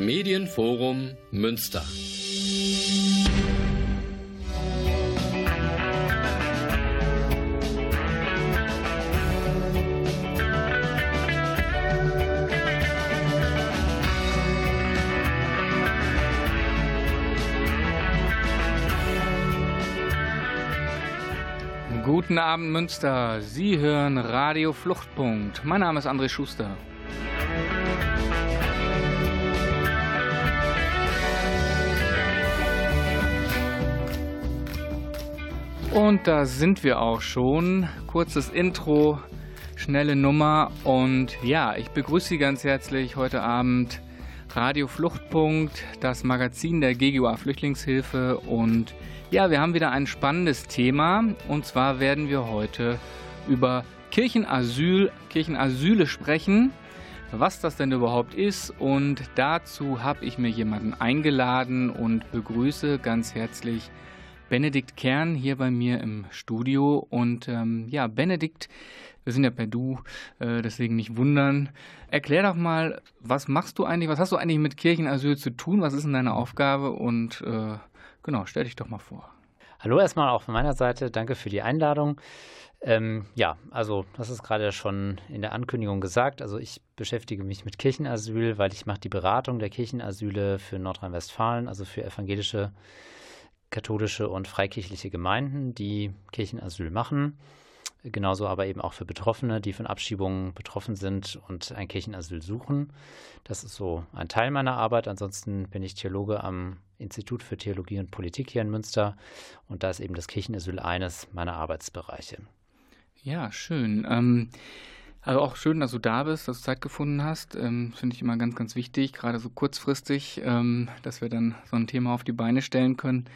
Medienforum Münster. Guten Abend Münster, Sie hören Radio Fluchtpunkt. Mein Name ist André Schuster. Und da sind wir auch schon. Kurzes Intro, schnelle Nummer. Und ja, ich begrüße Sie ganz herzlich heute Abend. Radio Fluchtpunkt, das Magazin der GGUA Flüchtlingshilfe. Und ja, wir haben wieder ein spannendes Thema. Und zwar werden wir heute über Kirchenasyl, Kirchenasyle sprechen, was das denn überhaupt ist. Und dazu habe ich mir jemanden eingeladen und begrüße ganz herzlich Benedikt Kern hier bei mir im Studio. Und ähm, ja, Benedikt, wir sind ja per Du, äh, deswegen nicht wundern. Erklär doch mal, was machst du eigentlich, was hast du eigentlich mit Kirchenasyl zu tun? Was ist denn deine Aufgabe? Und äh, genau, stell dich doch mal vor. Hallo erstmal auch von meiner Seite, danke für die Einladung. Ähm, ja, also das ist gerade schon in der Ankündigung gesagt. Also ich beschäftige mich mit Kirchenasyl, weil ich mache die Beratung der Kirchenasyle für Nordrhein-Westfalen, also für evangelische katholische und freikirchliche Gemeinden, die Kirchenasyl machen. Genauso aber eben auch für Betroffene, die von Abschiebungen betroffen sind und ein Kirchenasyl suchen. Das ist so ein Teil meiner Arbeit. Ansonsten bin ich Theologe am Institut für Theologie und Politik hier in Münster und da ist eben das Kirchenasyl eines meiner Arbeitsbereiche. Ja, schön. Ähm, also auch schön, dass du da bist, dass du Zeit gefunden hast. Ähm, Finde ich immer ganz, ganz wichtig, gerade so kurzfristig, ähm, dass wir dann so ein Thema auf die Beine stellen können.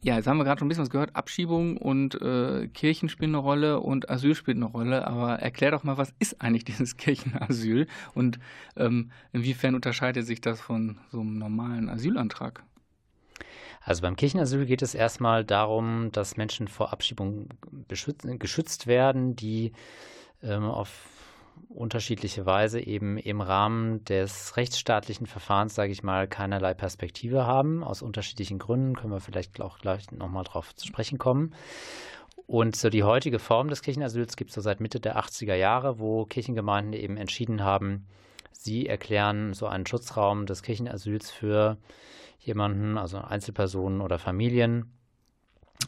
Ja, jetzt haben wir gerade schon ein bisschen was gehört. Abschiebung und äh, Kirchen spielen eine Rolle und Asyl spielt eine Rolle. Aber erklär doch mal, was ist eigentlich dieses Kirchenasyl und ähm, inwiefern unterscheidet sich das von so einem normalen Asylantrag? Also beim Kirchenasyl geht es erstmal darum, dass Menschen vor Abschiebung geschützt werden, die ähm, auf unterschiedliche Weise eben im Rahmen des rechtsstaatlichen Verfahrens, sage ich mal, keinerlei Perspektive haben. Aus unterschiedlichen Gründen können wir vielleicht auch gleich nochmal drauf zu sprechen kommen. Und so die heutige Form des Kirchenasyls gibt es so seit Mitte der 80er Jahre, wo Kirchengemeinden eben entschieden haben, sie erklären so einen Schutzraum des Kirchenasyls für jemanden, also Einzelpersonen oder Familien,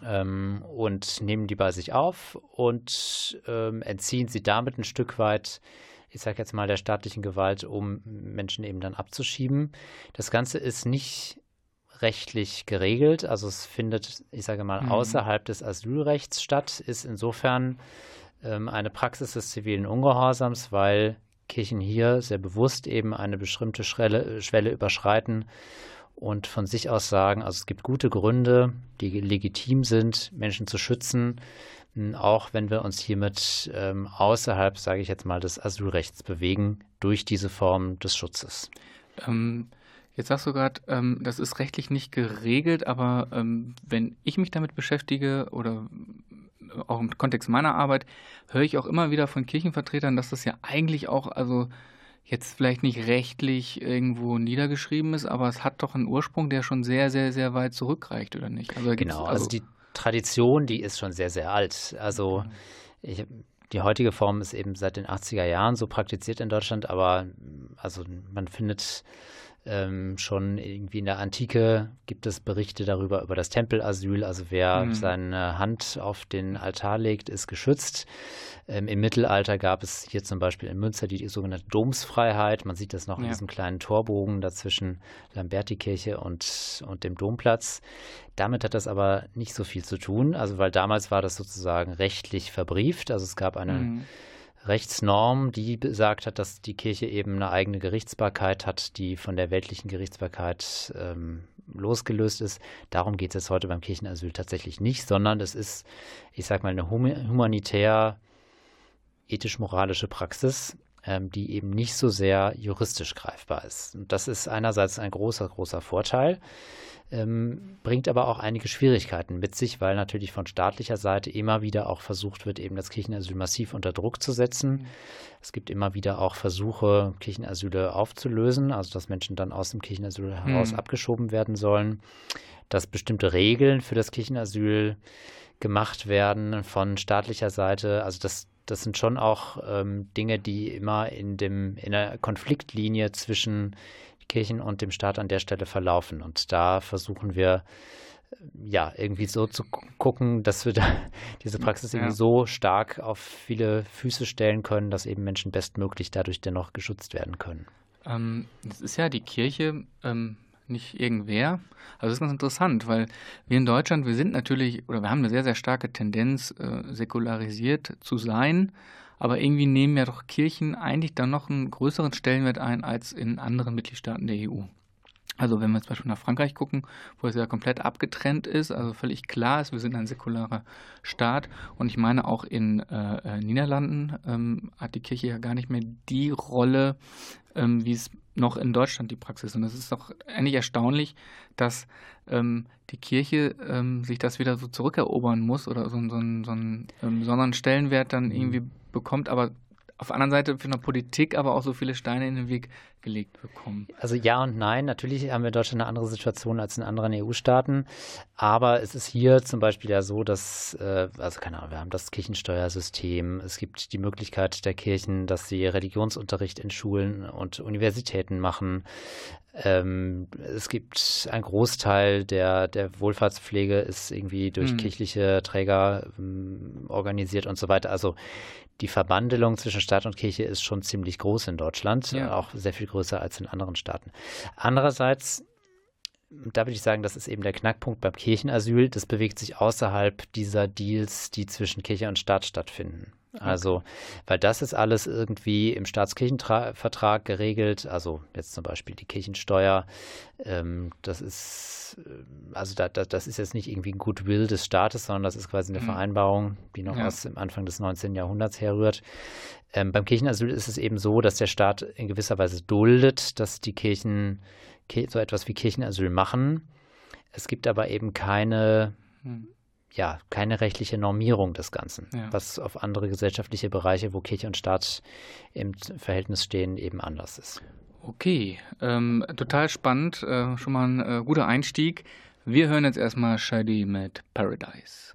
ähm, und nehmen die bei sich auf und ähm, entziehen sie damit ein Stück weit, ich sage jetzt mal, der staatlichen Gewalt, um Menschen eben dann abzuschieben. Das Ganze ist nicht rechtlich geregelt, also es findet, ich sage mal, mhm. außerhalb des Asylrechts statt, ist insofern ähm, eine Praxis des zivilen Ungehorsams, weil Kirchen hier sehr bewusst eben eine bestimmte Schwelle, Schwelle überschreiten und von sich aus sagen, also es gibt gute Gründe, die legitim sind, Menschen zu schützen, auch wenn wir uns hiermit ähm, außerhalb, sage ich jetzt mal, des Asylrechts bewegen, durch diese Form des Schutzes. Ähm, jetzt sagst du gerade, ähm, das ist rechtlich nicht geregelt, aber ähm, wenn ich mich damit beschäftige oder auch im Kontext meiner Arbeit, höre ich auch immer wieder von Kirchenvertretern, dass das ja eigentlich auch, also jetzt vielleicht nicht rechtlich irgendwo niedergeschrieben ist, aber es hat doch einen Ursprung, der schon sehr, sehr, sehr weit zurückreicht, oder nicht? Also genau, also, also, die Tradition, die ist schon sehr, sehr alt. Also ich, die heutige Form ist eben seit den 80er Jahren so praktiziert in Deutschland, aber also man findet ähm, schon irgendwie in der Antike gibt es Berichte darüber, über das Tempelasyl. Also wer mhm. seine Hand auf den Altar legt, ist geschützt. Ähm, Im Mittelalter gab es hier zum Beispiel in Münster die, sogenannte Domsfreiheit. Man sieht das noch ja. in diesem kleinen Torbogen dazwischen Lambertikirche und, und dem Domplatz. Damit hat das aber nicht so viel zu tun, also weil damals war das sozusagen rechtlich verbrieft. Also es gab eine mhm. Rechtsnorm, die besagt hat, dass die Kirche eben eine eigene Gerichtsbarkeit hat, die von der weltlichen Gerichtsbarkeit ähm, losgelöst ist. Darum geht es heute beim Kirchenasyl tatsächlich nicht, sondern es ist, ich sag mal, eine humanitär ethisch-moralische Praxis. ähm, die eben nicht so sehr juristisch greifbar ist. Und das ist einerseits ein großer, großer Vorteil, ähm, bringt aber auch einige Schwierigkeiten mit sich, weil natürlich von staatlicher Seite immer wieder auch versucht wird, eben das Kirchenasyl massiv unter Druck zu setzen. Mhm. Es gibt immer wieder auch Versuche, Kirchenasyle aufzulösen, also dass Menschen dann aus dem Kirchenasyl heraus mhm. abgeschoben werden sollen, dass bestimmte Regeln für das Kirchenasyl gemacht werden von staatlicher Seite. Also das, das sind schon auch ähm, Dinge, die immer in, dem, in der Konfliktlinie zwischen Kirchen und dem Staat an der Stelle verlaufen. Und da versuchen wir äh, ja irgendwie so zu gucken, dass wir da diese Praxis irgendwie so stark auf viele Füße stellen können, dass eben Menschen bestmöglich dadurch dennoch geschützt werden können. Ähm, das ist ja die Kirche. Ähm nicht irgendwer. Also das ist ganz interessant, weil wir in Deutschland, wir sind natürlich, oder wir haben eine sehr, sehr starke Tendenz, äh, säkularisiert zu sein. Aber irgendwie nehmen ja doch Kirchen eigentlich dann noch einen größeren Stellenwert ein als in anderen Mitgliedstaaten der EU. Also wenn wir zum Beispiel nach Frankreich gucken, wo es ja komplett abgetrennt ist, also völlig klar ist, wir sind ein säkularer Staat. Und ich meine auch in äh, äh Niederlanden ähm, hat die Kirche ja gar nicht mehr die Rolle, ähm, wie es noch in Deutschland die Praxis. ist. Und es ist doch eigentlich erstaunlich, dass ähm, die Kirche ähm, sich das wieder so zurückerobern muss oder so, so, so einen besonderen Stellenwert dann irgendwie bekommt, aber auf der anderen Seite für eine Politik aber auch so viele Steine in den Weg gelegt bekommen. Also ja und nein. Natürlich haben wir in Deutschland eine andere Situation als in anderen EU-Staaten. Aber es ist hier zum Beispiel ja so, dass, äh, also keine Ahnung, wir haben das Kirchensteuersystem. Es gibt die Möglichkeit der Kirchen, dass sie Religionsunterricht in Schulen und Universitäten machen. Ähm, es gibt ein Großteil der, der Wohlfahrtspflege ist irgendwie durch hm. kirchliche Träger ähm, organisiert und so weiter. Also die Verbandelung zwischen Staat und Kirche ist schon ziemlich groß in Deutschland, ja. auch sehr viel größer als in anderen Staaten. Andererseits, da würde ich sagen, das ist eben der Knackpunkt beim Kirchenasyl, das bewegt sich außerhalb dieser Deals, die zwischen Kirche und Staat stattfinden. Also, weil das ist alles irgendwie im Staatskirchenvertrag geregelt. Also jetzt zum Beispiel die Kirchensteuer. Ähm, das ist, äh, also da, da, das ist jetzt nicht irgendwie ein Goodwill des Staates, sondern das ist quasi eine mhm. Vereinbarung, die noch ja. aus dem Anfang des 19. Jahrhunderts herrührt. Ähm, beim Kirchenasyl ist es eben so, dass der Staat in gewisser Weise duldet, dass die Kirchen so etwas wie Kirchenasyl machen. Es gibt aber eben keine mhm ja, keine rechtliche Normierung des Ganzen, ja. was auf andere gesellschaftliche Bereiche, wo Kirche und Staat im Verhältnis stehen, eben anders ist. Okay, ähm, total spannend, äh, schon mal ein äh, guter Einstieg. Wir hören jetzt erstmal Shady mit Paradise.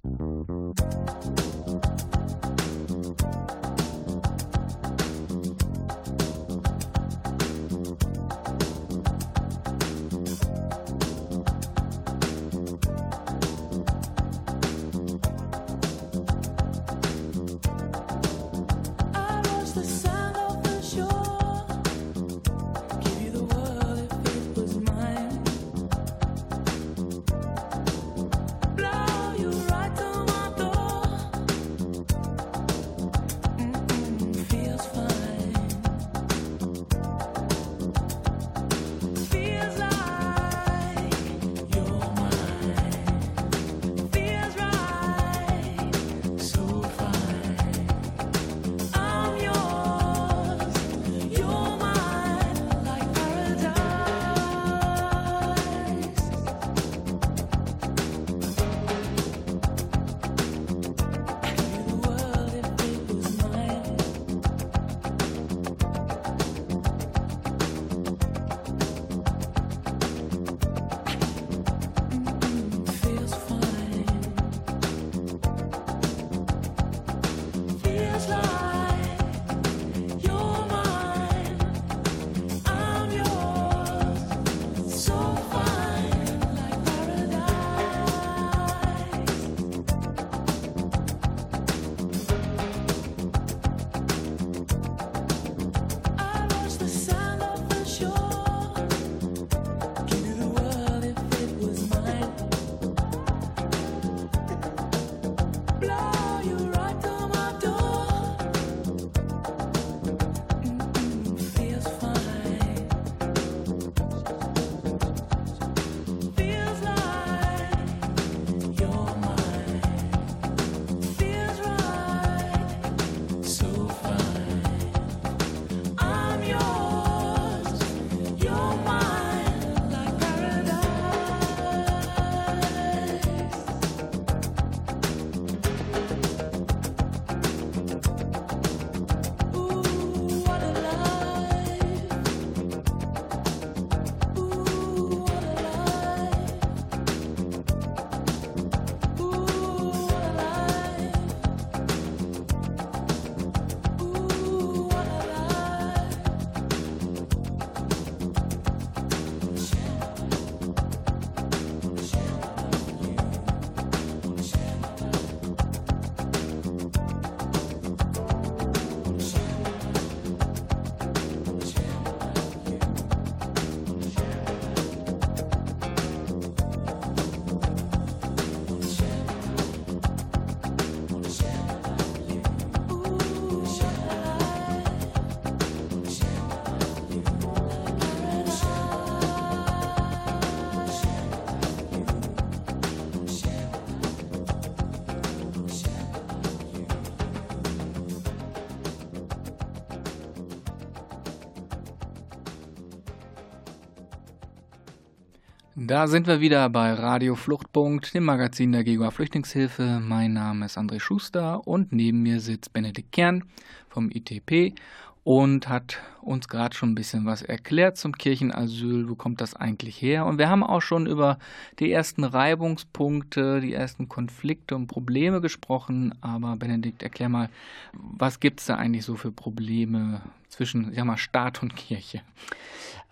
Da sind wir wieder bei Radio Fluchtpunkt, dem Magazin der GEGUA Flüchtlingshilfe. Mein Name ist André Schuster und neben mir sitzt Benedikt Kern vom ITP und hat uns gerade schon ein bisschen was erklärt zum Kirchenasyl. Wo kommt das eigentlich her? Und wir haben auch schon über die ersten Reibungspunkte, die ersten Konflikte und Probleme gesprochen. Aber Benedikt, erklär mal, was gibt es da eigentlich so für Probleme zwischen sag mal, Staat und Kirche?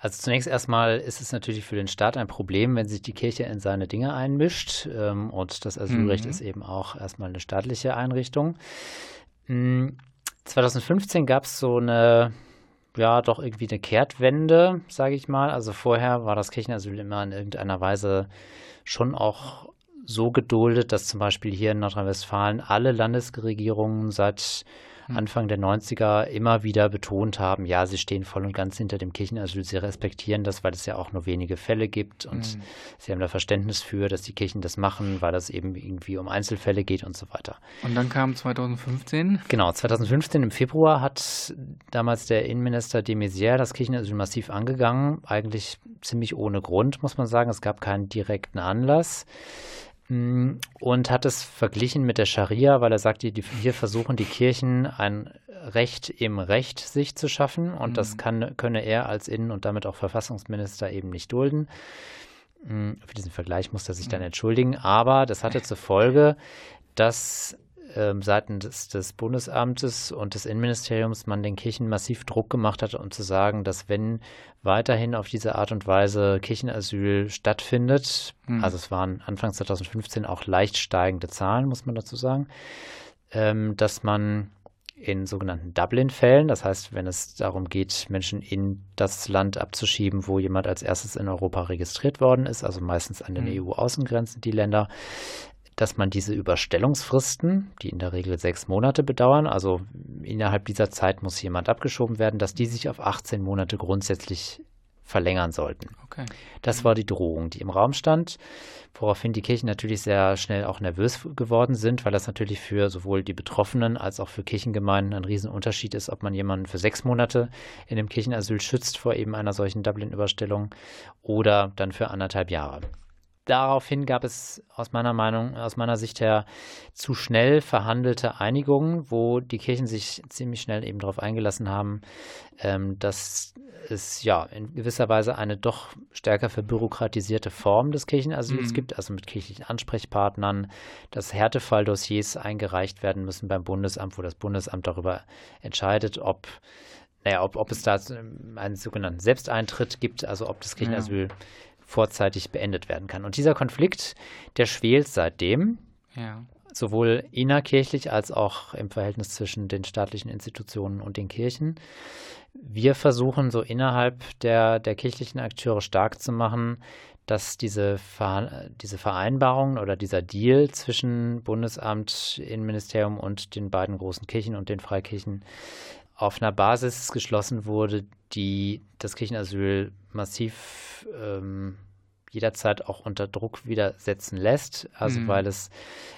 Also zunächst erstmal ist es natürlich für den Staat ein Problem, wenn sich die Kirche in seine Dinge einmischt. Ähm, und das Asylrecht mhm. ist eben auch erstmal eine staatliche Einrichtung. 2015 gab es so eine, ja, doch irgendwie eine Kehrtwende, sage ich mal. Also vorher war das Kirchenasyl immer in irgendeiner Weise schon auch so geduldet, dass zum Beispiel hier in Nordrhein-Westfalen alle Landesregierungen seit. Anfang der 90er immer wieder betont haben, ja, sie stehen voll und ganz hinter dem Kirchenasyl, sie respektieren das, weil es ja auch nur wenige Fälle gibt und mhm. sie haben da Verständnis für, dass die Kirchen das machen, weil das eben irgendwie um Einzelfälle geht und so weiter. Und dann kam 2015? Genau, 2015 im Februar hat damals der Innenminister de Maizière das Kirchenasyl massiv angegangen, eigentlich ziemlich ohne Grund, muss man sagen. Es gab keinen direkten Anlass. Mm, und hat es verglichen mit der Scharia, weil er sagte, hier versuchen die Kirchen ein Recht im Recht sich zu schaffen und mhm. das kann, könne er als Innen- und damit auch Verfassungsminister eben nicht dulden. Mm, für diesen Vergleich musste er sich dann mhm. entschuldigen, aber das hatte zur Folge, dass ähm, seitens des Bundesamtes und des Innenministeriums man den Kirchen massiv Druck gemacht hat, um zu sagen, dass wenn weiterhin auf diese Art und Weise Kirchenasyl stattfindet, mhm. also es waren Anfang 2015 auch leicht steigende Zahlen, muss man dazu sagen, ähm, dass man in sogenannten Dublin-Fällen, das heißt, wenn es darum geht, Menschen in das Land abzuschieben, wo jemand als erstes in Europa registriert worden ist, also meistens an den mhm. EU-Außengrenzen die Länder, dass man diese Überstellungsfristen, die in der Regel sechs Monate bedauern, also innerhalb dieser Zeit muss jemand abgeschoben werden, dass die sich auf 18 Monate grundsätzlich verlängern sollten. Okay. Das war die Drohung, die im Raum stand, woraufhin die Kirchen natürlich sehr schnell auch nervös geworden sind, weil das natürlich für sowohl die Betroffenen als auch für Kirchengemeinden ein Riesenunterschied ist, ob man jemanden für sechs Monate in dem Kirchenasyl schützt vor eben einer solchen Dublin-Überstellung oder dann für anderthalb Jahre daraufhin gab es aus meiner Meinung, aus meiner Sicht her zu schnell verhandelte Einigungen, wo die Kirchen sich ziemlich schnell eben darauf eingelassen haben, ähm, dass es ja in gewisser Weise eine doch stärker verbürokratisierte Form des Kirchenasyls mhm. gibt, also mit kirchlichen Ansprechpartnern, dass Härtefalldossiers eingereicht werden müssen beim Bundesamt, wo das Bundesamt darüber entscheidet, ob naja, ob, ob es da einen sogenannten Selbsteintritt gibt, also ob das Kirchenasyl ja vorzeitig beendet werden kann. Und dieser Konflikt, der schwelt seitdem, ja. sowohl innerkirchlich als auch im Verhältnis zwischen den staatlichen Institutionen und den Kirchen. Wir versuchen so innerhalb der, der kirchlichen Akteure stark zu machen, dass diese, diese Vereinbarung oder dieser Deal zwischen Bundesamt, Innenministerium und den beiden großen Kirchen und den Freikirchen auf einer Basis geschlossen wurde, die das Kirchenasyl massiv ähm, jederzeit auch unter Druck wieder setzen lässt. Also mhm. weil es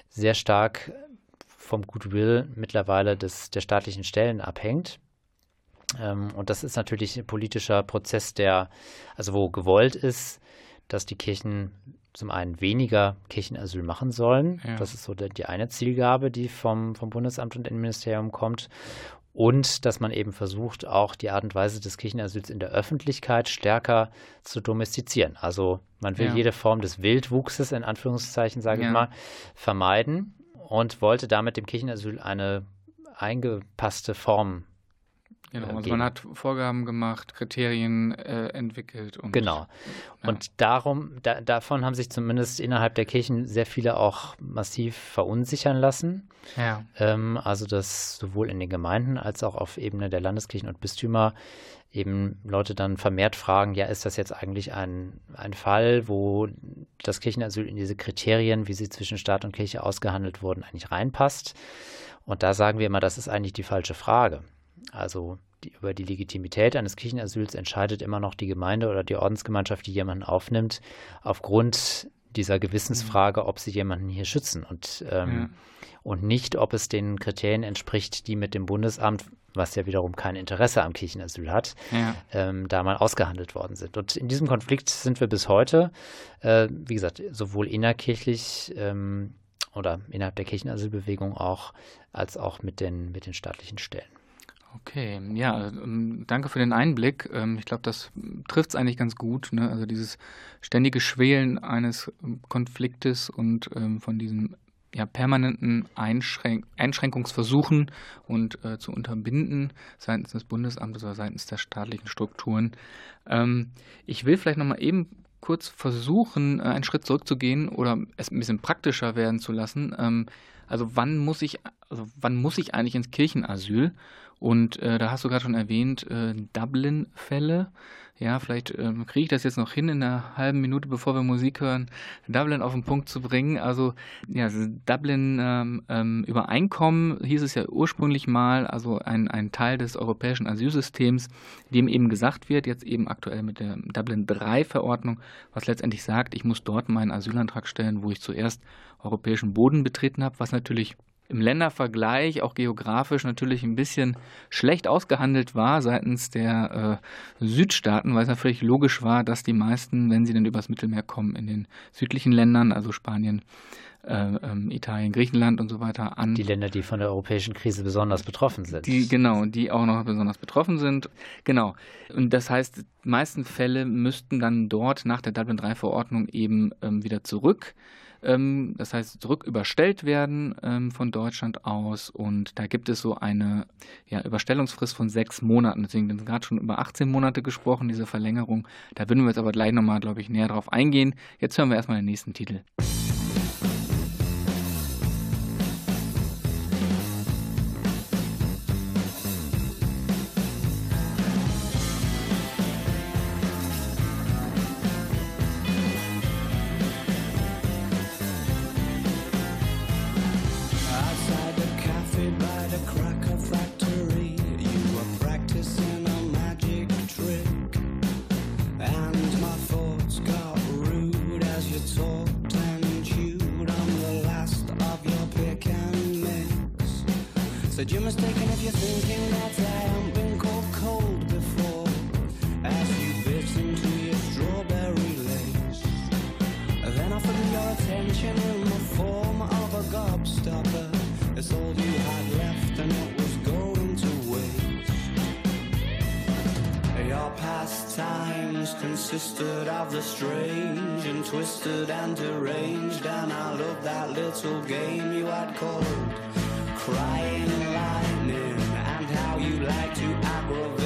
sehr stark vom Goodwill mittlerweile des, der staatlichen Stellen abhängt. Ähm, und das ist natürlich ein politischer Prozess, der, also wo gewollt ist, dass die Kirchen zum einen weniger Kirchenasyl machen sollen. Ja. Das ist so die, die eine Zielgabe, die vom, vom Bundesamt und Innenministerium kommt und dass man eben versucht, auch die Art und Weise des Kirchenasyls in der Öffentlichkeit stärker zu domestizieren. Also man will ja. jede Form des Wildwuchses, in Anführungszeichen sage ja. ich mal, vermeiden und wollte damit dem Kirchenasyl eine eingepasste Form Genau, also man hat Vorgaben gemacht, Kriterien äh, entwickelt. Und, genau. Ja. Und darum, da, davon haben sich zumindest innerhalb der Kirchen sehr viele auch massiv verunsichern lassen. Ja. Ähm, also dass sowohl in den Gemeinden als auch auf Ebene der Landeskirchen und Bistümer eben Leute dann vermehrt fragen, ja, ist das jetzt eigentlich ein, ein Fall, wo das Kirchenasyl in diese Kriterien, wie sie zwischen Staat und Kirche ausgehandelt wurden, eigentlich reinpasst? Und da sagen wir immer, das ist eigentlich die falsche Frage. Also die, über die Legitimität eines Kirchenasyls entscheidet immer noch die Gemeinde oder die Ordensgemeinschaft, die jemanden aufnimmt, aufgrund dieser Gewissensfrage, ob sie jemanden hier schützen und, ähm, ja. und nicht, ob es den Kriterien entspricht, die mit dem Bundesamt was ja wiederum kein Interesse am Kirchenasyl hat, ja. ähm, da mal ausgehandelt worden sind. Und in diesem Konflikt sind wir bis heute, äh, wie gesagt, sowohl innerkirchlich ähm, oder innerhalb der Kirchenasylbewegung auch, als auch mit den, mit den staatlichen Stellen. Okay, ja, ähm, danke für den Einblick. Ähm, ich glaube, das trifft es eigentlich ganz gut. Ne? Also dieses ständige Schwelen eines ähm, Konfliktes und von diesem ja, permanenten Einschränk Einschränkungsversuchen und äh, zu unterbinden seitens des Bundesamtes oder seitens der staatlichen Strukturen. Ähm, ich will vielleicht nochmal eben kurz versuchen, äh, einen Schritt zurückzugehen oder es ein bisschen praktischer werden zu lassen. Ähm, also wann muss ich, also wann muss ich eigentlich ins Kirchenasyl? Und äh, da hast du gerade schon erwähnt, äh, Dublin-Fälle. Ja, vielleicht ähm, kriege ich das jetzt noch hin, in einer halben Minute, bevor wir Musik hören, Dublin auf den Punkt zu bringen. Also, ja, Dublin-Übereinkommen ähm, ähm hieß es ja ursprünglich mal, also ein, ein Teil des europäischen Asylsystems, dem eben gesagt wird, jetzt eben aktuell mit der Dublin-3-Verordnung, was letztendlich sagt, ich muss dort meinen Asylantrag stellen, wo ich zuerst europäischen Boden betreten habe, was natürlich im Ländervergleich, auch geografisch natürlich ein bisschen schlecht ausgehandelt war seitens der äh, Südstaaten, weil es natürlich logisch war, dass die meisten, wenn sie dann übers Mittelmeer kommen, in den südlichen Ländern, also Spanien, äh, ähm, Italien, Griechenland und so weiter an. Die Länder, die von der europäischen Krise besonders betroffen sind. Die, genau, die auch noch besonders betroffen sind. Genau. Und das heißt, die meisten Fälle müssten dann dort nach der Dublin III-Verordnung eben ähm, wieder zurück ähm, das heißt zurück überstellt werden ähm, von Deutschland aus. Und da gibt es so eine ja, Überstellungsfrist von sechs Monaten. Deswegen sind gerade schon über 18 Monate gesprochen, diese Verlängerung. Da würden wir jetzt aber gleich nochmal, glaube ich, näher drauf eingehen. Jetzt hören wir erstmal den nächsten Titel. Consisted of the strange and twisted and deranged. And I loved that little game you had called Crying Lightning, and how you like to aggravate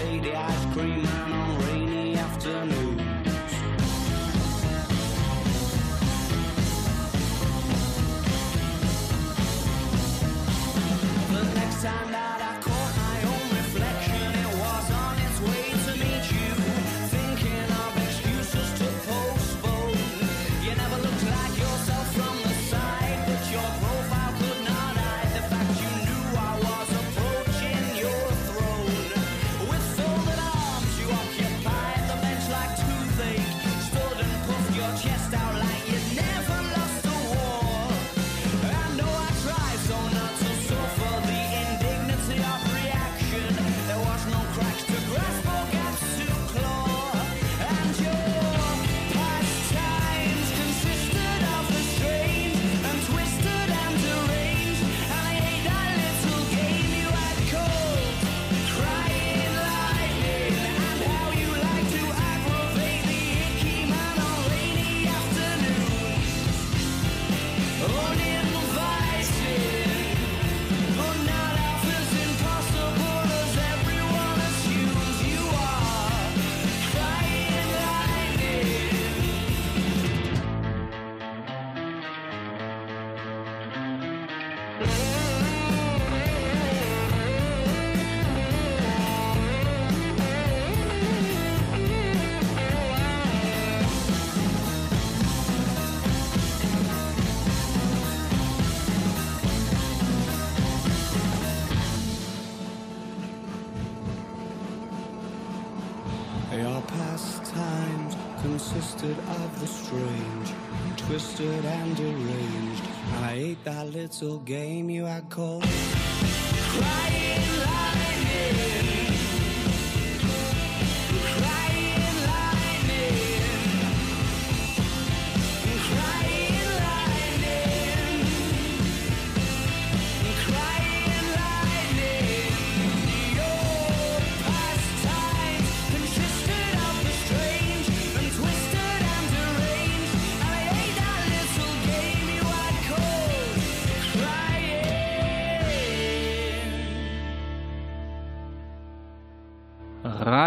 twisted and deranged. And I ate that little game you had called Crying.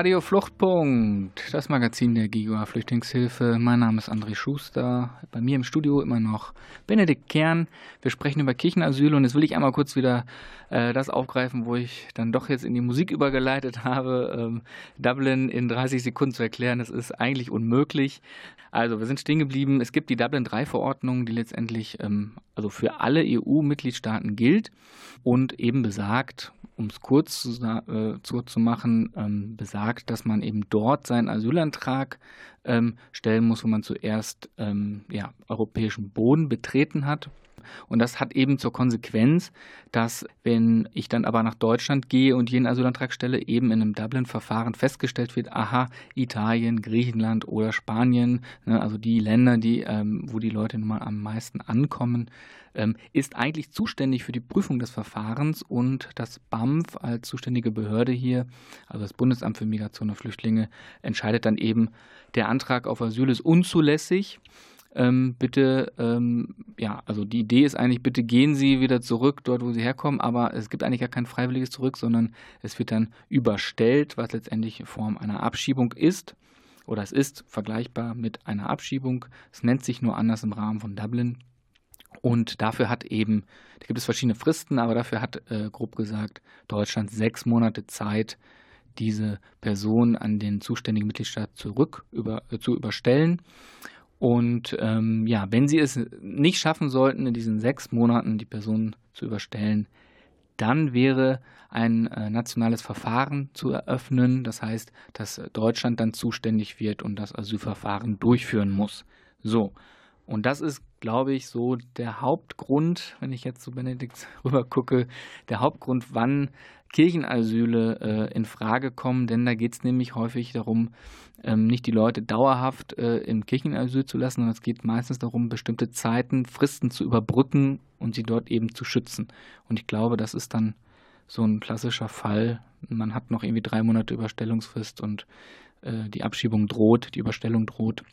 Radio Fluchtpunkt, das Magazin der GIGA Flüchtlingshilfe. Mein Name ist André Schuster. Bei mir im Studio immer noch Benedikt Kern. Wir sprechen über Kirchenasyl und jetzt will ich einmal kurz wieder äh, das aufgreifen, wo ich dann doch jetzt in die Musik übergeleitet habe. Ähm, Dublin in 30 Sekunden zu erklären, das ist eigentlich unmöglich. Also wir sind stehen geblieben. Es gibt die Dublin 3 Verordnung, die letztendlich ähm, also für alle EU-Mitgliedstaaten gilt und eben besagt, um es kurz zu, äh, zu machen, ähm, besagt, dass man eben dort seinen Asylantrag ähm, stellen muss, wo man zuerst ähm, ja, europäischen Boden betreten hat. Und das hat eben zur Konsequenz, dass wenn ich dann aber nach Deutschland gehe und jeden Asylantrag stelle, eben in einem Dublin-Verfahren festgestellt wird, aha, Italien, Griechenland oder Spanien, ne, also die Länder, die, ähm, wo die Leute nun mal am meisten ankommen, ähm, ist eigentlich zuständig für die Prüfung des Verfahrens und das BAMF als zuständige Behörde hier, also das Bundesamt für Migration und Flüchtlinge, entscheidet dann eben, der Antrag auf Asyl ist unzulässig. Ähm, bitte, ähm, ja, also die Idee ist eigentlich, bitte gehen Sie wieder zurück dort, wo Sie herkommen, aber es gibt eigentlich gar kein freiwilliges Zurück, sondern es wird dann überstellt, was letztendlich Form einer Abschiebung ist. Oder es ist vergleichbar mit einer Abschiebung. Es nennt sich nur anders im Rahmen von Dublin. Und dafür hat eben, da gibt es verschiedene Fristen, aber dafür hat, äh, grob gesagt, Deutschland sechs Monate Zeit, diese Person an den zuständigen Mitgliedstaat zurück über, äh, zu überstellen. Und ähm, ja, wenn Sie es nicht schaffen sollten, in diesen sechs Monaten die Person zu überstellen, dann wäre ein äh, nationales Verfahren zu eröffnen. Das heißt, dass Deutschland dann zuständig wird und das Asylverfahren durchführen muss. So. Und das ist, glaube ich, so der Hauptgrund, wenn ich jetzt zu Benedikt rüber gucke, der Hauptgrund, wann Kirchenasyle äh, in Frage kommen, denn da geht es nämlich häufig darum, ähm, nicht die Leute dauerhaft äh, im Kirchenasyl zu lassen, sondern es geht meistens darum, bestimmte Zeiten, Fristen zu überbrücken und sie dort eben zu schützen. Und ich glaube, das ist dann so ein klassischer Fall. Man hat noch irgendwie drei Monate Überstellungsfrist und äh, die Abschiebung droht, die Überstellung droht.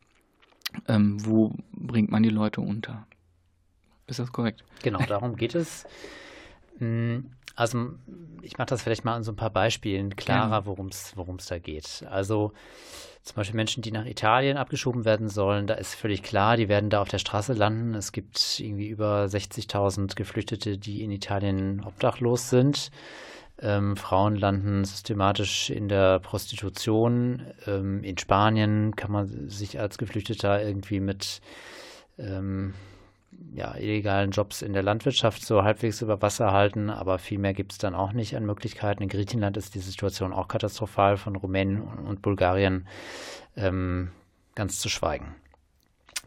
Ähm, wo bringt man die Leute unter? Ist das korrekt? Genau, darum geht es. Also ich mache das vielleicht mal an so ein paar Beispielen klarer, worum es da geht. Also zum Beispiel Menschen, die nach Italien abgeschoben werden sollen, da ist völlig klar, die werden da auf der Straße landen. Es gibt irgendwie über 60.000 Geflüchtete, die in Italien obdachlos sind. Ähm, Frauen landen systematisch in der Prostitution. Ähm, in Spanien kann man sich als Geflüchteter irgendwie mit ähm, ja, illegalen Jobs in der Landwirtschaft so halbwegs über Wasser halten, aber viel mehr gibt es dann auch nicht an Möglichkeiten. In Griechenland ist die Situation auch katastrophal, von Rumänien und Bulgarien ähm, ganz zu schweigen.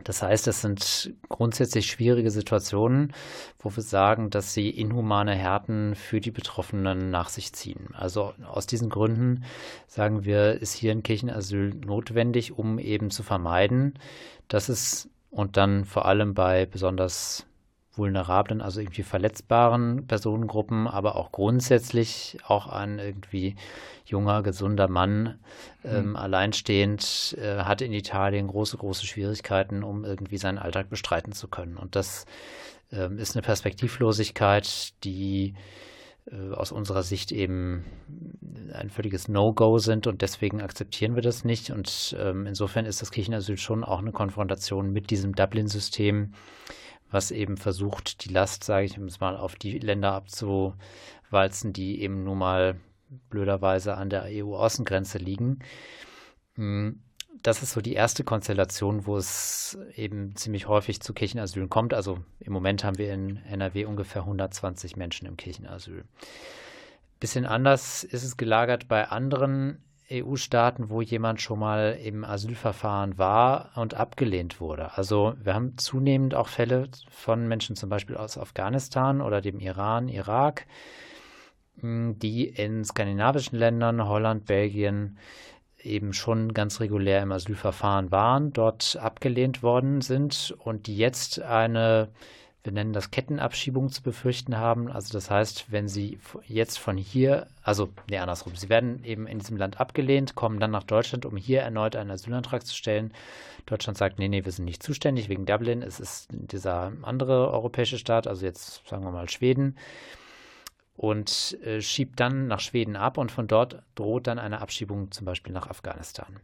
Das heißt, es sind grundsätzlich schwierige Situationen, wo wir sagen, dass sie inhumane Härten für die Betroffenen nach sich ziehen. Also aus diesen Gründen sagen wir, ist hier ein Kirchenasyl notwendig, um eben zu vermeiden, dass es und dann vor allem bei besonders vulnerablen, also irgendwie verletzbaren Personengruppen, aber auch grundsätzlich auch ein irgendwie junger, gesunder Mann, ähm, mhm. alleinstehend, äh, hat in Italien große, große Schwierigkeiten, um irgendwie seinen Alltag bestreiten zu können. Und das ähm, ist eine Perspektivlosigkeit, die aus unserer Sicht eben ein völliges No-Go sind und deswegen akzeptieren wir das nicht. Und ähm, insofern ist das Kirchenasyl schon auch eine Konfrontation mit diesem Dublin-System, was eben versucht, die Last, sage ich mal, auf die Länder abzuwalzen, die eben nun mal blöderweise an der EU-Außengrenze liegen. Hm, das ist so die erste Konstellation, wo es eben ziemlich häufig zu Kirchenasylen kommt. Also im Moment haben wir in NRW ungefähr 120 Menschen im Kirchenasyl. Bisschen anders ist es gelagert bei anderen EU-Staaten, wo jemand schon mal im Asylverfahren war und abgelehnt wurde. Also wir haben zunehmend auch Fälle von Menschen zum Beispiel aus Afghanistan oder dem Iran, Irak, die in skandinavischen Ländern, Holland, Belgien, eben schon ganz regulär im Asylverfahren waren, dort abgelehnt worden sind und die jetzt eine, wir nennen das Kettenabschiebung zu befürchten haben. Also das heißt, wenn sie jetzt von hier, also nee, andersrum, sie werden eben in diesem Land abgelehnt, kommen dann nach Deutschland, um hier erneut einen Asylantrag zu stellen. Deutschland sagt, nee, nee, wir sind nicht zuständig wegen Dublin. Es ist dieser andere europäische Staat, also jetzt sagen wir mal Schweden und äh, schiebt dann nach Schweden ab und von dort droht dann eine Abschiebung zum Beispiel nach Afghanistan.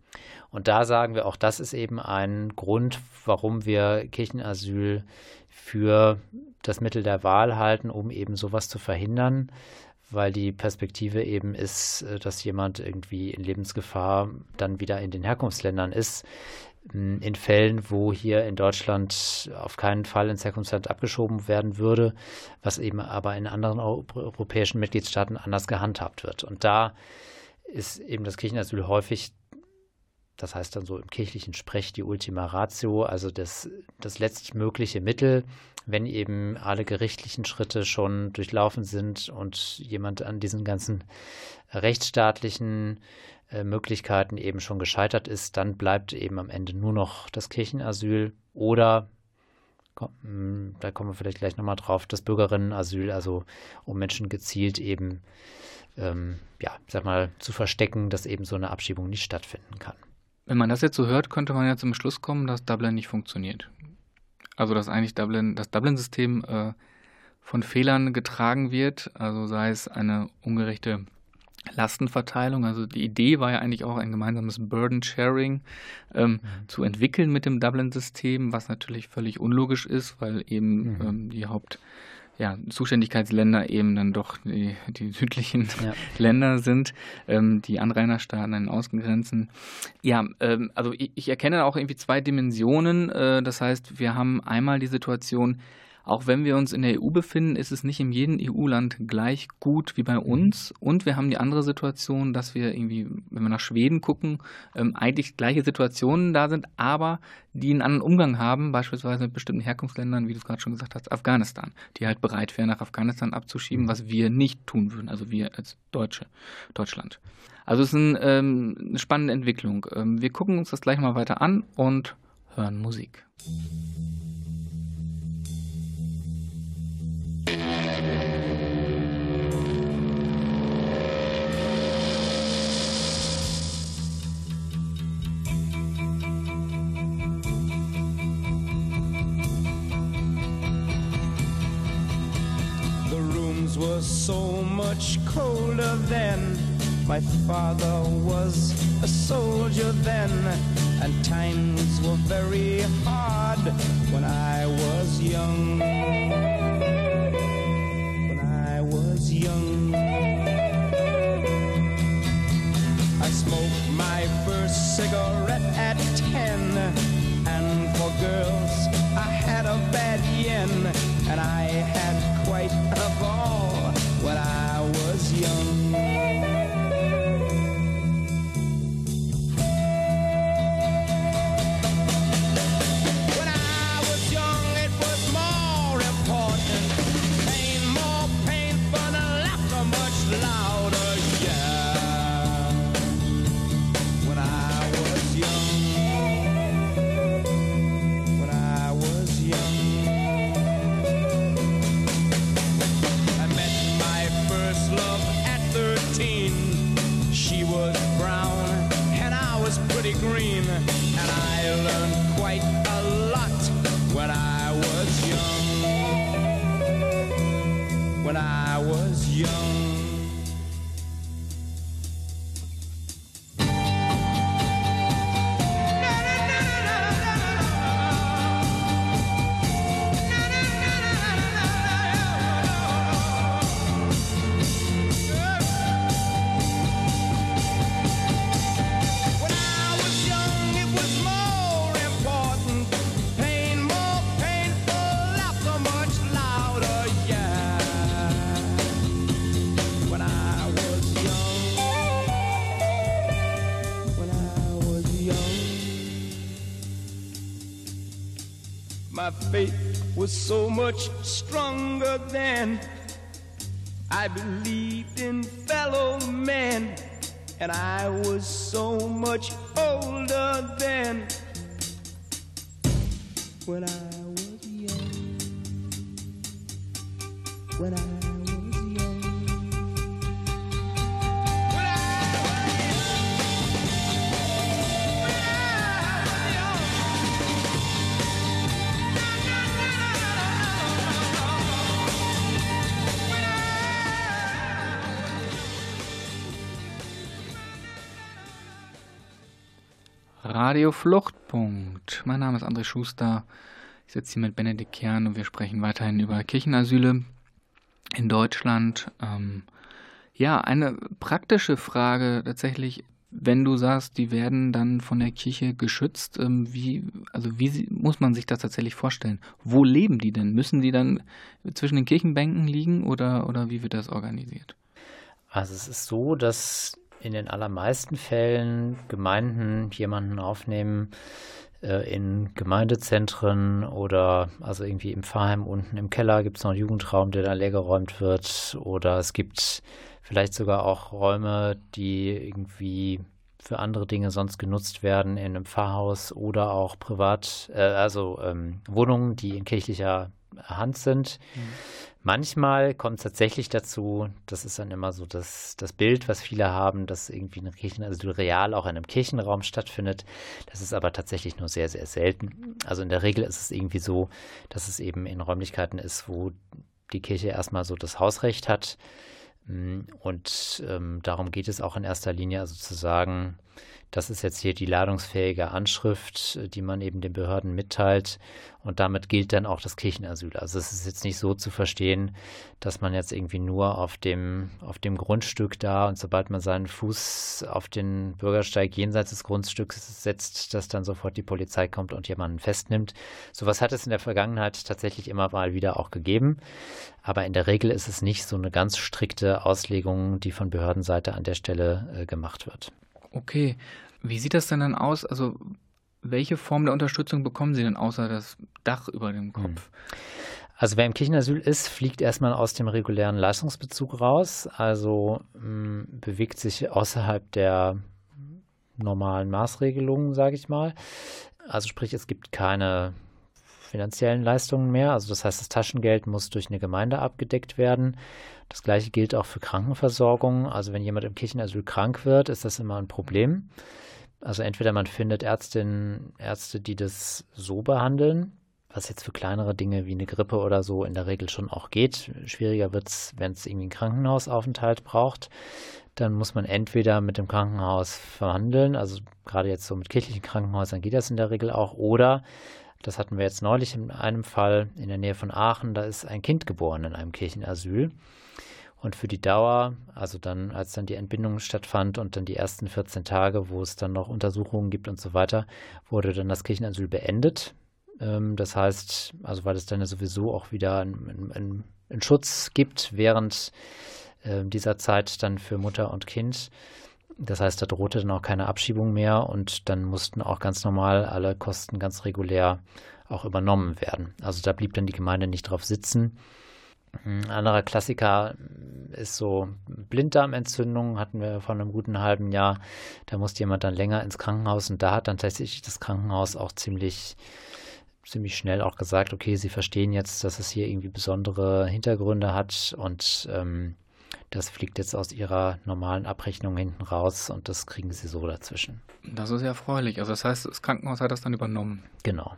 Und da sagen wir auch, das ist eben ein Grund, warum wir Kirchenasyl für das Mittel der Wahl halten, um eben sowas zu verhindern, weil die Perspektive eben ist, äh, dass jemand irgendwie in Lebensgefahr dann wieder in den Herkunftsländern ist. In Fällen, wo hier in Deutschland auf keinen Fall ins Herkunftsland abgeschoben werden würde, was eben aber in anderen europäischen Mitgliedstaaten anders gehandhabt wird. Und da ist eben das Kirchenasyl häufig das heißt dann so im kirchlichen Sprech die Ultima Ratio, also das, das letztmögliche Mittel, wenn eben alle gerichtlichen Schritte schon durchlaufen sind und jemand an diesen ganzen rechtsstaatlichen äh, Möglichkeiten eben schon gescheitert ist, dann bleibt eben am Ende nur noch das Kirchenasyl oder hm, da kommen wir vielleicht gleich nochmal drauf, das Bürgerinnenasyl, also um Menschen gezielt eben, ähm, ja, sag mal, zu verstecken, dass eben so eine Abschiebung nicht stattfinden kann. Wenn man das jetzt so hört, könnte man ja zum Schluss kommen, dass Dublin nicht funktioniert. Also dass eigentlich Dublin, das Dublin-System äh, von Fehlern getragen wird, also sei es eine ungerechte Lastenverteilung. Also die Idee war ja eigentlich auch ein gemeinsames Burden Sharing ähm, mhm. zu entwickeln mit dem Dublin-System, was natürlich völlig unlogisch ist, weil eben mhm. ähm, die Haupt ja, Zuständigkeitsländer eben dann doch die, die südlichen ja. Länder sind, ähm, die Anrainerstaaten an den Außengrenzen. Ja, ähm, also ich, ich, erkenne auch irgendwie zwei Dimensionen. Äh, das heißt, wir haben einmal die Situation, auch wenn wir uns in der EU befinden, ist es nicht in jedem EU-Land gleich gut wie bei mhm. uns. Und wir haben die andere Situation, dass wir irgendwie, wenn wir nach Schweden gucken, ähm, eigentlich gleiche Situationen da sind, aber die einen anderen Umgang haben, beispielsweise mit bestimmten Herkunftsländern, wie du es gerade schon gesagt hast, Afghanistan, die halt bereit wären, nach Afghanistan abzuschieben, was wir nicht tun würden, also wir als Deutsche, Deutschland. Also es ist ein, ähm, eine spannende Entwicklung. Ähm, wir gucken uns das gleich mal weiter an und hören Musik. Were so much colder then. My father was a soldier then, and times were very hard when I was young. Cigarette was so much stronger than I believed in fellow men, and I was so much older than When I Radio Fluchtpunkt. Mein Name ist André Schuster. Ich sitze hier mit Benedikt Kern und wir sprechen weiterhin über Kirchenasyle in Deutschland. Ähm, ja, eine praktische Frage tatsächlich, wenn du sagst, die werden dann von der Kirche geschützt, ähm, wie, also wie muss man sich das tatsächlich vorstellen? Wo leben die denn? Müssen die dann zwischen den Kirchenbänken liegen oder, oder wie wird das organisiert? Also es ist so, dass in den allermeisten Fällen Gemeinden jemanden aufnehmen äh, in Gemeindezentren oder also irgendwie im Pfarrheim unten im Keller gibt es noch einen Jugendraum, der da leergeräumt wird oder es gibt vielleicht sogar auch Räume, die irgendwie für andere Dinge sonst genutzt werden in einem Pfarrhaus oder auch privat, äh, also ähm, Wohnungen, die in kirchlicher Hand sind. Mhm. Manchmal kommt es tatsächlich dazu, das ist dann immer so das, das Bild, was viele haben, dass irgendwie eine Kirchen, also real auch in einem Kirchenraum stattfindet. Das ist aber tatsächlich nur sehr, sehr selten. Also in der Regel ist es irgendwie so, dass es eben in Räumlichkeiten ist, wo die Kirche erstmal so das Hausrecht hat. Und ähm, darum geht es auch in erster Linie, also zu sagen, das ist jetzt hier die ladungsfähige Anschrift, die man eben den Behörden mitteilt. Und damit gilt dann auch das Kirchenasyl. Also es ist jetzt nicht so zu verstehen, dass man jetzt irgendwie nur auf dem, auf dem Grundstück da und sobald man seinen Fuß auf den Bürgersteig jenseits des Grundstücks setzt, dass dann sofort die Polizei kommt und jemanden festnimmt. Sowas hat es in der Vergangenheit tatsächlich immer mal wieder auch gegeben. Aber in der Regel ist es nicht so eine ganz strikte Auslegung, die von Behördenseite an der Stelle äh, gemacht wird. Okay. Wie sieht das denn dann aus? Also, welche Form der Unterstützung bekommen Sie denn außer das Dach über dem Kopf? Hm. Also wer im Kirchenasyl ist, fliegt erstmal aus dem regulären Leistungsbezug raus, also mh, hm, bewegt sich außerhalb der normalen Maßregelungen, sage ich mal. Also sprich, es gibt keine finanziellen Leistungen mehr. Also das heißt, das Taschengeld muss durch eine Gemeinde abgedeckt werden. Das gleiche gilt auch für Krankenversorgung. Also wenn jemand im Kirchenasyl krank wird, ist das immer ein Problem. Also entweder man findet Ärztinnen, Ärzte, die das so behandeln, was jetzt für kleinere Dinge wie eine Grippe oder so in der Regel schon auch geht. Schwieriger wird es, wenn es irgendwie einen Krankenhausaufenthalt braucht. Dann muss man entweder mit dem Krankenhaus verhandeln, also gerade jetzt so mit kirchlichen Krankenhäusern geht das in der Regel auch, oder das hatten wir jetzt neulich in einem Fall in der Nähe von Aachen, da ist ein Kind geboren in einem Kirchenasyl. Und für die Dauer, also dann, als dann die Entbindung stattfand und dann die ersten 14 Tage, wo es dann noch Untersuchungen gibt und so weiter, wurde dann das Kirchenasyl beendet. Ähm, das heißt, also weil es dann ja sowieso auch wieder einen, Schutz gibt während äh, dieser Zeit dann für Mutter und Kind. Das heißt, da drohte dann auch keine Abschiebung mehr und dann mussten auch ganz normal alle Kosten ganz regulär auch übernommen werden. Also da blieb dann die Gemeinde nicht drauf sitzen. Ein anderer Klassiker ist so Blinddarmentzündung, hatten wir vor einem guten halben Jahr. Da musste jemand dann länger ins Krankenhaus und da hat dann tatsächlich das Krankenhaus auch ziemlich, ziemlich schnell auch gesagt, okay, sie verstehen jetzt, dass es hier irgendwie besondere Hintergründe hat und ähm, das fliegt jetzt aus ihrer normalen Abrechnung hinten raus und das kriegen sie so dazwischen. Das ist ja erfreulich. Also das heißt, das Krankenhaus hat das dann übernommen. Genau.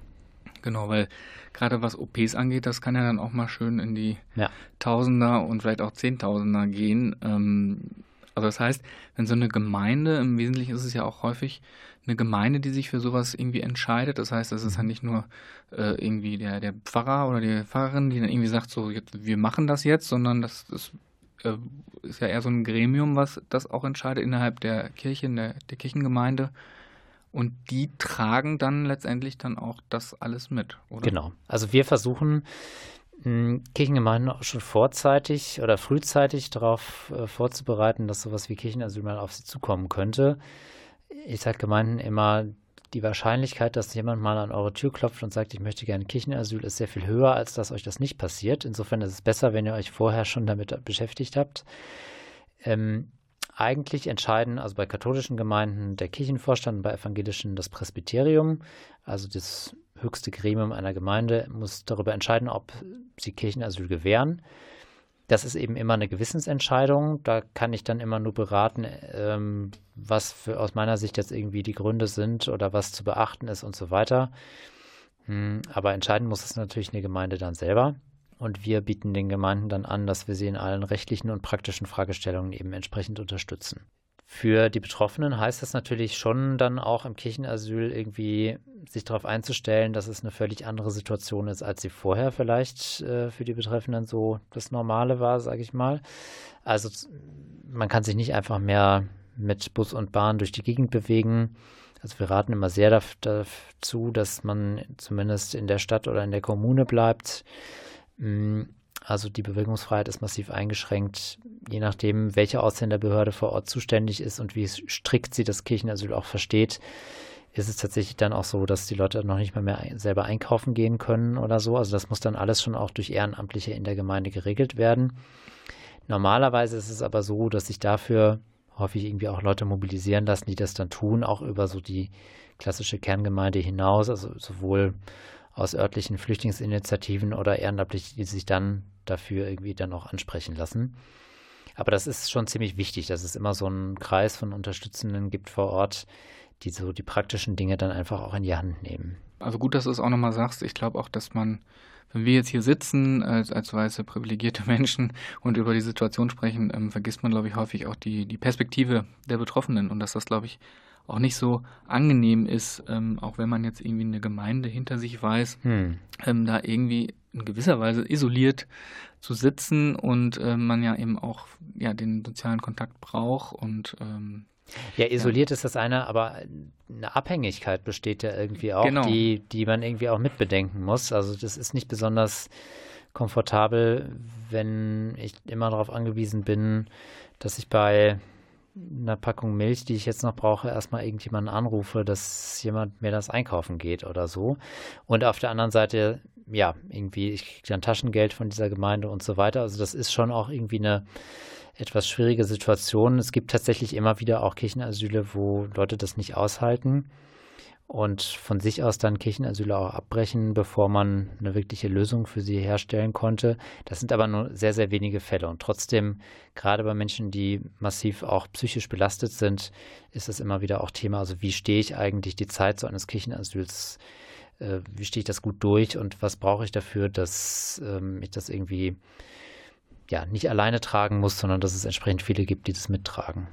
Genau, weil gerade was OPs angeht, das kann ja dann auch mal schön in die ja. Tausender und vielleicht auch Zehntausender gehen. Ähm, also das heißt, wenn so eine Gemeinde, im Wesentlichen ist es ja auch häufig eine Gemeinde, die sich für sowas irgendwie entscheidet. Das heißt, das ist ja nicht nur äh, irgendwie der, der Pfarrer oder die Pfarrerin, die dann irgendwie sagt, so, jetzt, wir machen das jetzt, sondern das, das äh, ist ja eher so ein Gremium, was das auch entscheidet innerhalb der Kirche, der, der Kirchengemeinde. Und die tragen dann letztendlich dann auch das alles mit, oder? Genau. Also wir versuchen hm, Kirchengemeinden auch schon vorzeitig oder frühzeitig darauf äh, vorzubereiten, dass sowas wie Kirchenasyl mal auf sie zukommen könnte. Ich sage Gemeinden immer, die Wahrscheinlichkeit, dass jemand mal an eure Tür klopft und sagt, ich möchte gerne Kirchenasyl, ist sehr viel höher, als dass euch das nicht passiert. Insofern ist es besser, wenn ihr euch vorher schon damit beschäftigt habt. Ähm, eigentlich entscheiden, also bei katholischen Gemeinden der Kirchenvorstand bei evangelischen das Presbyterium, also das höchste Gremium einer Gemeinde, muss darüber entscheiden, ob sie Kirchenasyl gewähren. Das ist eben immer eine Gewissensentscheidung. Da kann ich dann immer nur beraten, ähm, was für, aus meiner Sicht jetzt irgendwie die Gründe sind oder was zu beachten ist und so weiter. Hm, aber entscheiden muss es natürlich eine Gemeinde dann selber. Und wir bieten den Gemeinden dann an, dass wir sie in allen rechtlichen und praktischen Fragestellungen eben entsprechend unterstützen. Für die Betroffenen heißt das natürlich schon dann auch im Kirchenasyl irgendwie sich darauf einzustellen, dass es eine völlig andere Situation ist, als sie vorher vielleicht äh, für die Betreffenden so das Normale war, sage ich mal. Also man kann sich nicht einfach mehr mit Bus und Bahn durch die Gegend bewegen. Also wir raten immer sehr dazu, dass man zumindest in der Stadt oder in der Kommune bleibt. Mm, also die Bewegungsfreiheit ist massiv eingeschränkt, je nachdem, welche Ausländerbehörde vor Ort zuständig ist und wie strikt sie das Kirchenasyl auch versteht, ist es tatsächlich dann auch so, dass die Leute noch nicht mal mehr selber einkaufen gehen können oder so. Also das muss dann alles schon auch durch Ehrenamtliche in der Gemeinde geregelt werden. Normalerweise ist es aber so, dass sich dafür häufig irgendwie auch Leute mobilisieren lassen, die das dann tun, auch über so die klassische Kerngemeinde hinaus, also sowohl aus örtlichen Flüchtlingsinitiativen oder Ehrenamtliche, die sich dann dafür irgendwie dann auch ansprechen lassen. Aber das ist schon ziemlich wichtig, dass es immer so einen Kreis von Unterstützenden gibt vor Ort, die so die praktischen Dinge dann einfach auch in die Hand nehmen. Also gut, dass du es auch nochmal sagst. Ich glaube auch, dass man, wenn wir jetzt hier sitzen als, als weiße privilegierte Menschen und über die Situation sprechen, ähm, vergisst man, glaube ich, häufig auch die, die Perspektive der Betroffenen und dass das, glaube ich, auch nicht so angenehm ist, ähm, auch wenn man jetzt irgendwie eine Gemeinde hinter sich weiß, hm. ähm, da irgendwie in gewisser Weise isoliert zu sitzen und äh, man ja eben auch ja den sozialen Kontakt braucht und ähm, ja, isoliert ja. ist das eine, aber eine Abhängigkeit besteht ja irgendwie auch, genau. die, die man irgendwie auch mitbedenken muss. Also das ist nicht besonders komfortabel, wenn ich immer darauf angewiesen bin, dass ich bei einer Packung Milch, die ich jetzt noch brauche, erstmal irgendjemanden anrufe, dass jemand mir das einkaufen geht oder so. Und auf der anderen Seite, ja, irgendwie, ich kriege dann Taschengeld von dieser Gemeinde und so weiter. Also das ist schon auch irgendwie eine etwas schwierige Situation. Es gibt tatsächlich immer wieder auch Kirchenasyle, wo Leute das nicht aushalten und von sich aus dann Kirchenasyle auch abbrechen, bevor man eine wirkliche Lösung für sie herstellen konnte. Das sind aber nur sehr, sehr wenige Fälle. Und trotzdem, gerade bei Menschen, die massiv auch psychisch belastet sind, ist es immer wieder auch Thema. Also wie stehe ich eigentlich die Zeit so eines Kirchenasyls? Äh, wie stehe ich das gut durch und was brauche ich dafür, dass ähm, ich das irgendwie ja nicht alleine tragen muss, sondern dass es entsprechend viele gibt, die das mittragen.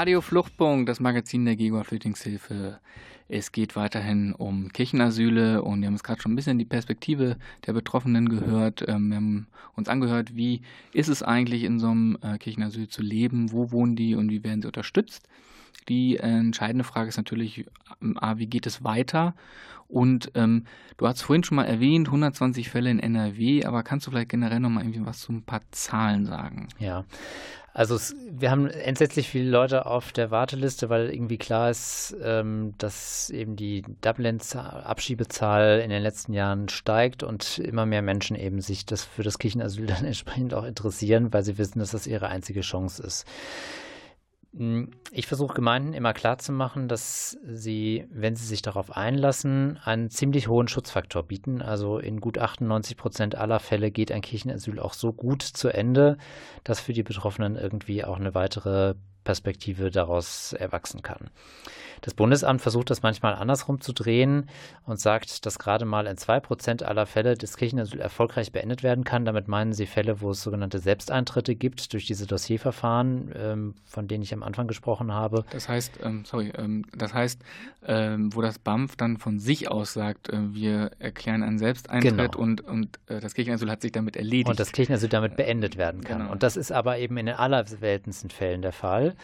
Radio Fluchtpunkt, das Magazin der Gegenwart Flüchtlingshilfe. Es geht weiterhin um Kirchenasyle und wir haben es gerade schon ein bisschen die Perspektive der Betroffenen gehört. Ähm, wir haben uns angehört, wie ist es eigentlich in so einem äh, Kirchenasyl zu leben, wo wohnen die und wie werden sie unterstützt. Die äh, entscheidende Frage ist natürlich, ähm, wie geht es weiter? Und ähm, du hast vorhin schon mal erwähnt, 120 Fälle in NRW, aber kannst du vielleicht generell noch mal irgendwie was zu ein paar Zahlen sagen? Ja, also es, wir haben entsetzlich viele Leute auf der Warteliste, weil irgendwie klar ist, ähm, dass eben die Dublin-Abschiebezahl in den letzten Jahren steigt und immer mehr Menschen eben sich das für das Kirchenasyl dann entsprechend auch interessieren, weil sie wissen, dass das ihre einzige Chance ist. Hm, ich versuche Gemeinden immer klarzumachen, dass sie, wenn sie sich darauf einlassen, einen ziemlich hohen Schutzfaktor bieten. Also in gut 98 Prozent aller Fälle geht ein Kirchenasyl auch so gut zu Ende, dass für die Betroffenen irgendwie auch eine weitere Perspektive daraus erwachsen kann. Das Bundesamt versucht das manchmal andersrum zu drehen und sagt, dass gerade mal in zwei Prozent aller Fälle das Kirchenasyl erfolgreich beendet werden kann. Damit meinen sie Fälle, wo es sogenannte Selbsteintritte gibt durch diese Dossierverfahren, ähm, von denen ich am Anfang gesprochen habe. Das heißt, ähm, sorry, ähm, das heißt, ähm, wo das BAMF dann von sich aus sagt, äh, wir erklären einen Selbsteintritt genau. und, und äh, das Kirchenasyl hat sich damit erledigt. Und das Kirchenasyl damit beendet werden kann. Genau. Und das ist aber eben in den allerseltensten Fällen der Fall.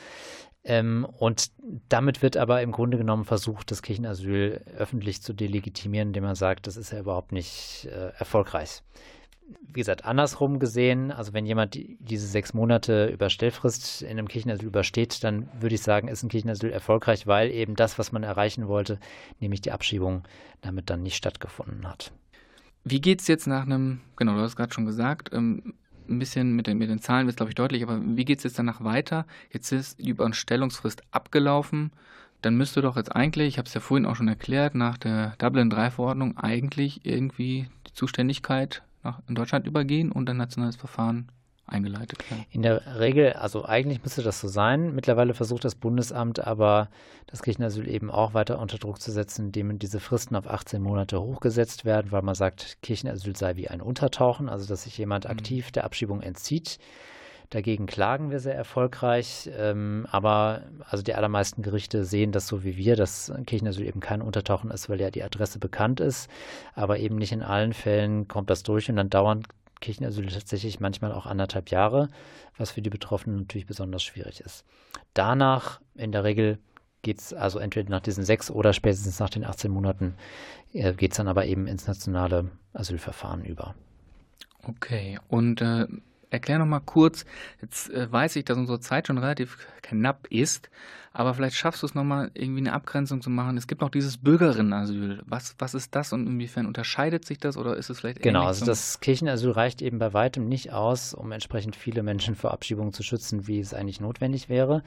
Ähm, und damit wird aber im Grunde genommen versucht, das Kirchenasyl öffentlich zu delegitimieren, indem man sagt, das ist ja überhaupt nicht äh, erfolgreich. Wie gesagt, andersrum gesehen, also wenn jemand die, diese sechs Monate Überstellfrist in einem Kirchenasyl übersteht, dann würde ich sagen, ist ein Kirchenasyl erfolgreich, weil eben das, was man erreichen wollte, nämlich die Abschiebung, damit dann nicht stattgefunden hat. Wie geht es jetzt nach einem, genau, du hast gerade schon gesagt, ähm, ein bisschen mit den, mit den Zahlen wird glaube ich, deutlich, aber wie geht es jetzt danach weiter? Jetzt ist die Überstellungsfrist abgelaufen. Dann müsste doch jetzt eigentlich, ich habe es ja vorhin auch schon erklärt, nach der Dublin-3-Verordnung eigentlich irgendwie die Zuständigkeit nach, in Deutschland übergehen und ein nationales Verfahren eingeleitet werden. In der Regel, also eigentlich müsste das so sein. Mittlerweile versucht das Bundesamt aber, das Kirchenasyl eben auch weiter unter Druck zu setzen, indem diese Fristen auf 18 Monate hochgesetzt werden, weil man sagt, Kirchenasyl sei wie ein Untertauchen, also dass sich jemand mhm. aktiv der Abschiebung entzieht. Dagegen klagen wir sehr erfolgreich, ähm, aber also die allermeisten Gerichte sehen das so wie wir, dass Kirchenasyl eben kein Untertauchen ist, weil ja die Adresse bekannt ist, aber eben nicht in allen Fällen kommt das durch und dann dauern Kirchenasyl tatsächlich manchmal auch anderthalb Jahre, was für die Betroffenen natürlich besonders schwierig ist. Danach in der Regel geht es also entweder nach diesen sechs oder spätestens nach den 18 Monaten äh, geht es dann aber eben ins nationale Asylverfahren über. Okay, und äh, erklär noch mal kurz, jetzt äh, weiß ich, dass unsere Zeit schon relativ knapp ist, aber vielleicht schaffst du es noch mal irgendwie eine Abgrenzung zu machen. Es gibt noch dieses Bürgerinnenasyl. Was, was ist das und inwiefern unterscheidet sich das oder ist es vielleicht Genau, also das Kirchenasyl reicht eben bei weitem nicht aus, um entsprechend viele Menschen vor Abschiebung zu schützen, wie es eigentlich notwendig wäre.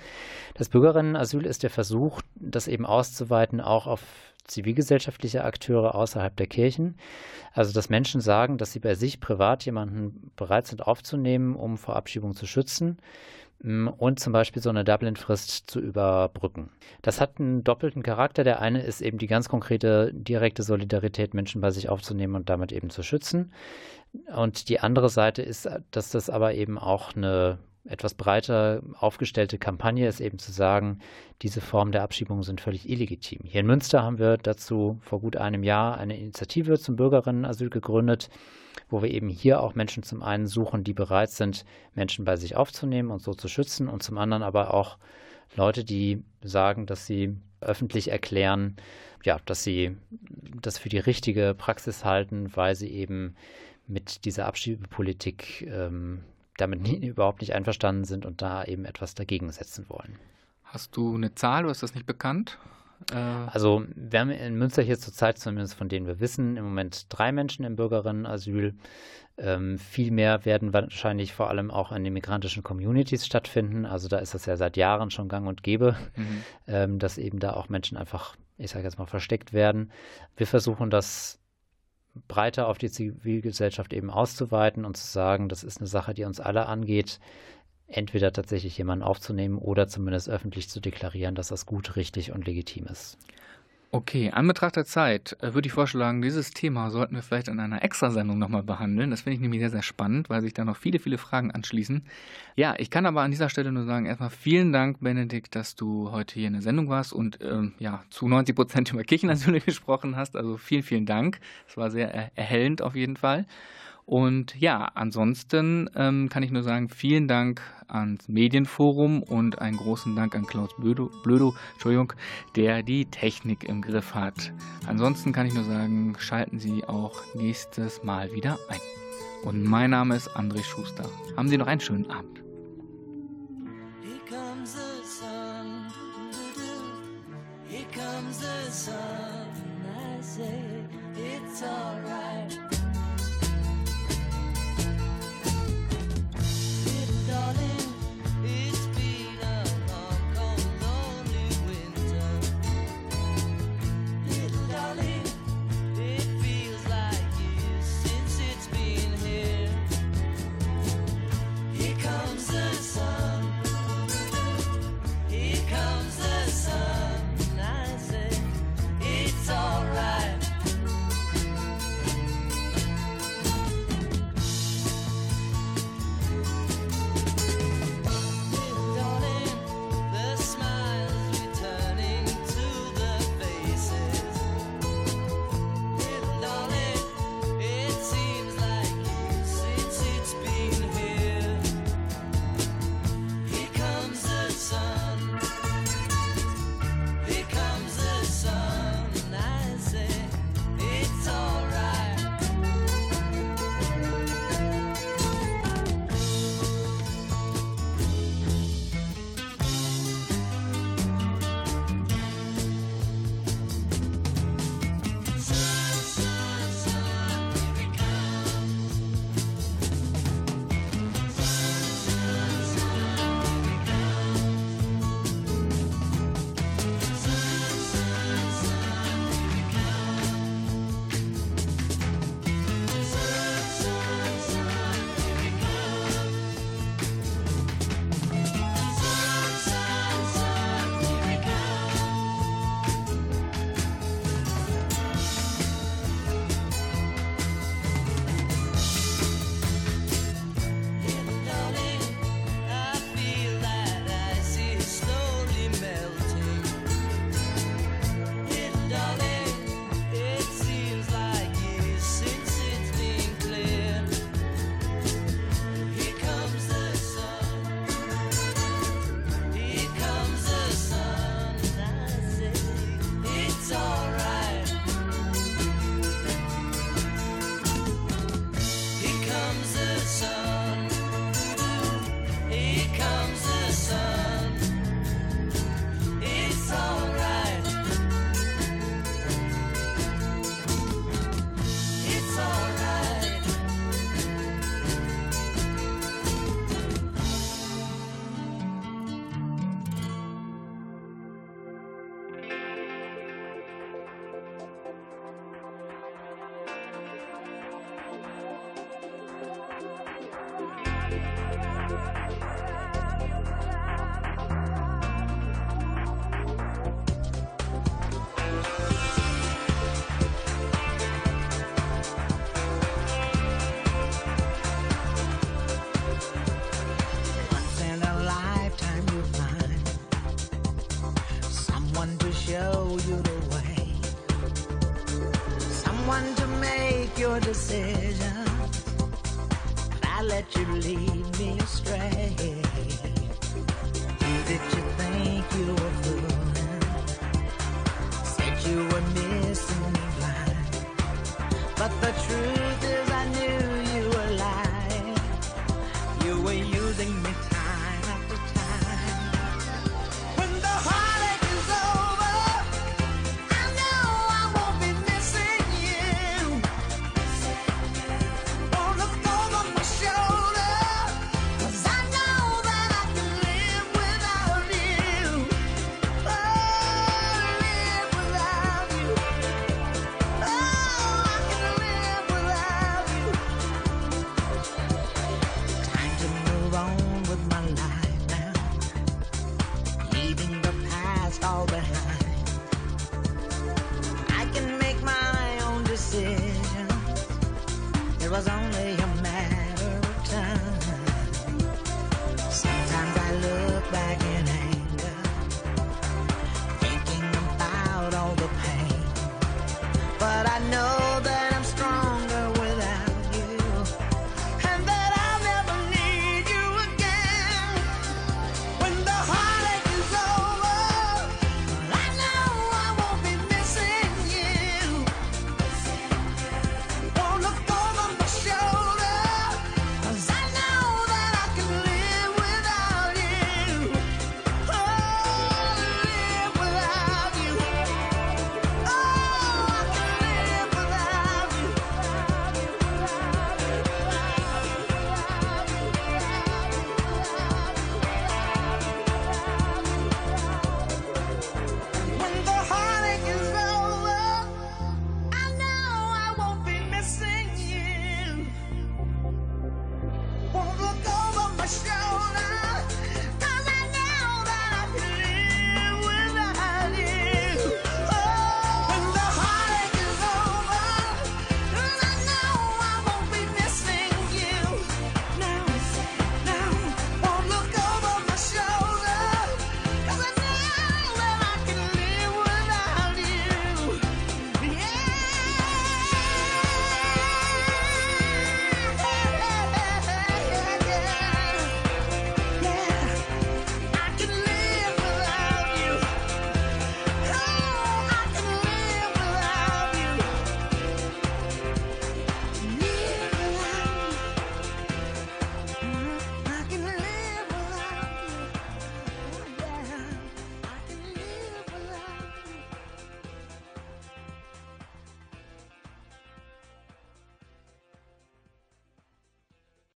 Das Bürgerinnenasyl ist der Versuch, das eben auszuweiten auch auf zivilgesellschaftliche Akteure außerhalb der Kirchen. Also dass Menschen sagen, dass sie bei sich privat jemanden bereit sind aufzunehmen, um vor Abschiebung zu schützen mm, und zum Beispiel so eine Dublin-Frist zu überbrücken. Das hat einen doppelten Charakter. Der eine ist eben die ganz konkrete direkte Solidarität, Menschen bei sich aufzunehmen und damit eben zu schützen. Und die andere Seite ist, dass das aber eben auch eine etwas breiter aufgestellte Kampagne ist eben zu sagen, diese Formen der Abschiebung sind völlig illegitim. Hier in Münster haben wir dazu vor gut einem Jahr eine Initiative zum Bürgerinnenasyl gegründet, wo wir eben hier auch Menschen zum einen suchen, die bereit sind, Menschen bei sich aufzunehmen und so zu schützen und zum anderen aber auch Leute, die sagen, dass sie öffentlich erklären, ja, dass sie das für die richtige Praxis halten, weil sie eben mit dieser Abschiebepolitik ähm, damit nie, überhaupt nicht einverstanden sind und da eben etwas dagegen setzen wollen. Hast du eine Zahl oder ist das nicht bekannt? Äh also wir haben in Münster hier zurzeit zumindest von denen wir wissen, im Moment drei Menschen im Bürgerinnenasyl. Ähm, viel mehr werden wahrscheinlich vor allem auch in den migrantischen Communities stattfinden. Also da ist das ja seit Jahren schon gang und gäbe, mhm. ähm, dass eben da auch Menschen einfach, ich sage jetzt mal, versteckt werden. Wir versuchen das breiter auf die Zivilgesellschaft eben auszuweiten und zu sagen, das ist eine Sache, die uns alle angeht, entweder tatsächlich jemanden aufzunehmen oder zumindest öffentlich zu deklarieren, dass das gut, richtig und legitim ist. Okay, an Betracht der Zeit äh, würde ich vorschlagen, dieses Thema sollten wir vielleicht in einer Extrasendung nochmal behandeln. Das finde ich nämlich sehr, sehr spannend, weil sich da noch viele, viele Fragen anschließen. Ja, ich kann aber an dieser Stelle nur sagen, erstmal vielen Dank, Benedikt, dass du heute hier in der Sendung warst und ähm, ja, zu 90 Prozent über Kirchenasyl gesprochen hast. Also vielen, vielen Dank. Es war sehr erhellend auf jeden Fall. Und ja, ansonsten ähm, kann ich nur sagen, vielen Dank ans Medienforum und einen großen Dank an Klaus Blödo, Blödo Entschuldigung, der die Technik im Griff hat. Ansonsten kann ich nur sagen, schalten Sie auch nächstes Mal wieder ein. Und mein Name ist André Schuster. Haben Sie noch einen schönen Abend. Comes the sun. Sun. I say it's alright.